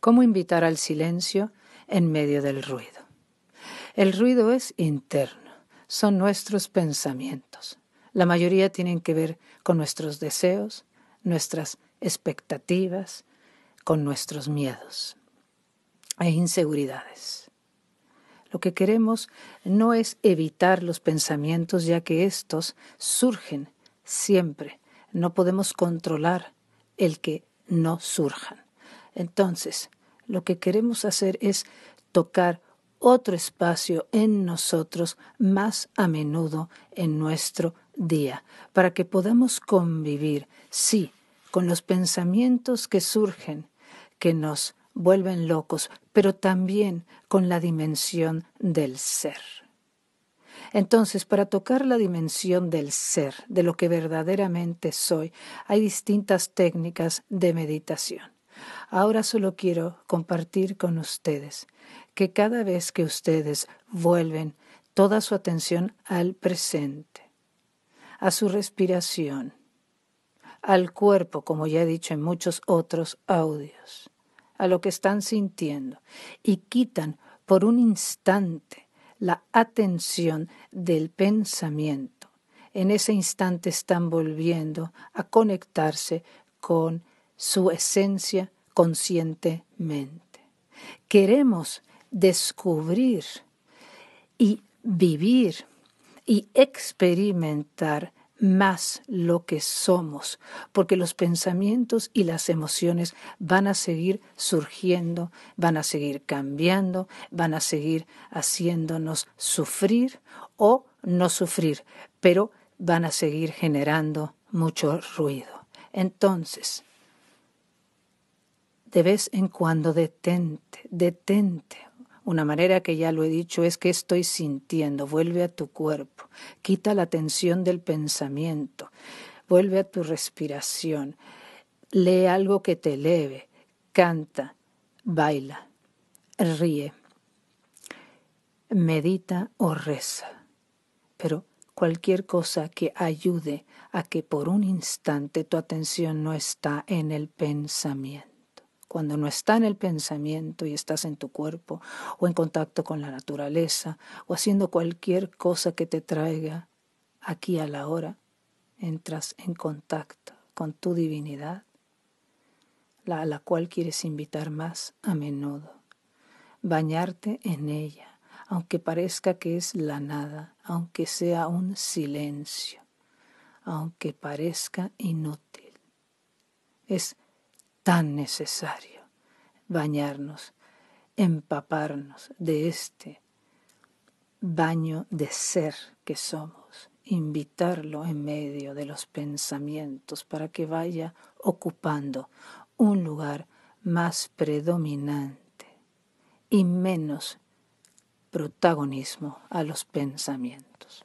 ¿Cómo invitar al silencio en medio del ruido? El ruido es interno, son nuestros pensamientos. La mayoría tienen que ver con nuestros deseos, nuestras expectativas, con nuestros miedos e inseguridades. Lo que queremos no es evitar los pensamientos, ya que estos surgen siempre. No podemos controlar el que no surjan. Entonces, lo que queremos hacer es tocar otro espacio en nosotros más a menudo en nuestro día, para que podamos convivir, sí, con los pensamientos que surgen, que nos vuelven locos, pero también con la dimensión del ser. Entonces, para tocar la dimensión del ser, de lo que verdaderamente soy, hay distintas técnicas de meditación. Ahora solo quiero compartir con ustedes que cada vez que ustedes vuelven toda su atención al presente, a su respiración, al cuerpo, como ya he dicho en muchos otros audios, a lo que están sintiendo, y quitan por un instante la atención del pensamiento. En ese instante están volviendo a conectarse con su esencia conscientemente. Queremos descubrir y vivir y experimentar más lo que somos, porque los pensamientos y las emociones van a seguir surgiendo, van a seguir cambiando, van a seguir haciéndonos sufrir o no sufrir, pero van a seguir generando mucho ruido. Entonces, de vez en cuando detente, detente, una manera que ya lo he dicho es que estoy sintiendo, vuelve a tu cuerpo, quita la tensión del pensamiento, vuelve a tu respiración, lee algo que te eleve, canta, baila, ríe, medita o reza, pero cualquier cosa que ayude a que por un instante tu atención no está en el pensamiento cuando no está en el pensamiento y estás en tu cuerpo o en contacto con la naturaleza o haciendo cualquier cosa que te traiga aquí a la hora, entras en contacto con tu divinidad, la a la cual quieres invitar más a menudo, bañarte en ella, aunque parezca que es la nada, aunque sea un silencio, aunque parezca inútil. Es tan necesario bañarnos, empaparnos de este baño de ser que somos, invitarlo en medio de los pensamientos para que vaya ocupando un lugar más predominante y menos protagonismo a los pensamientos.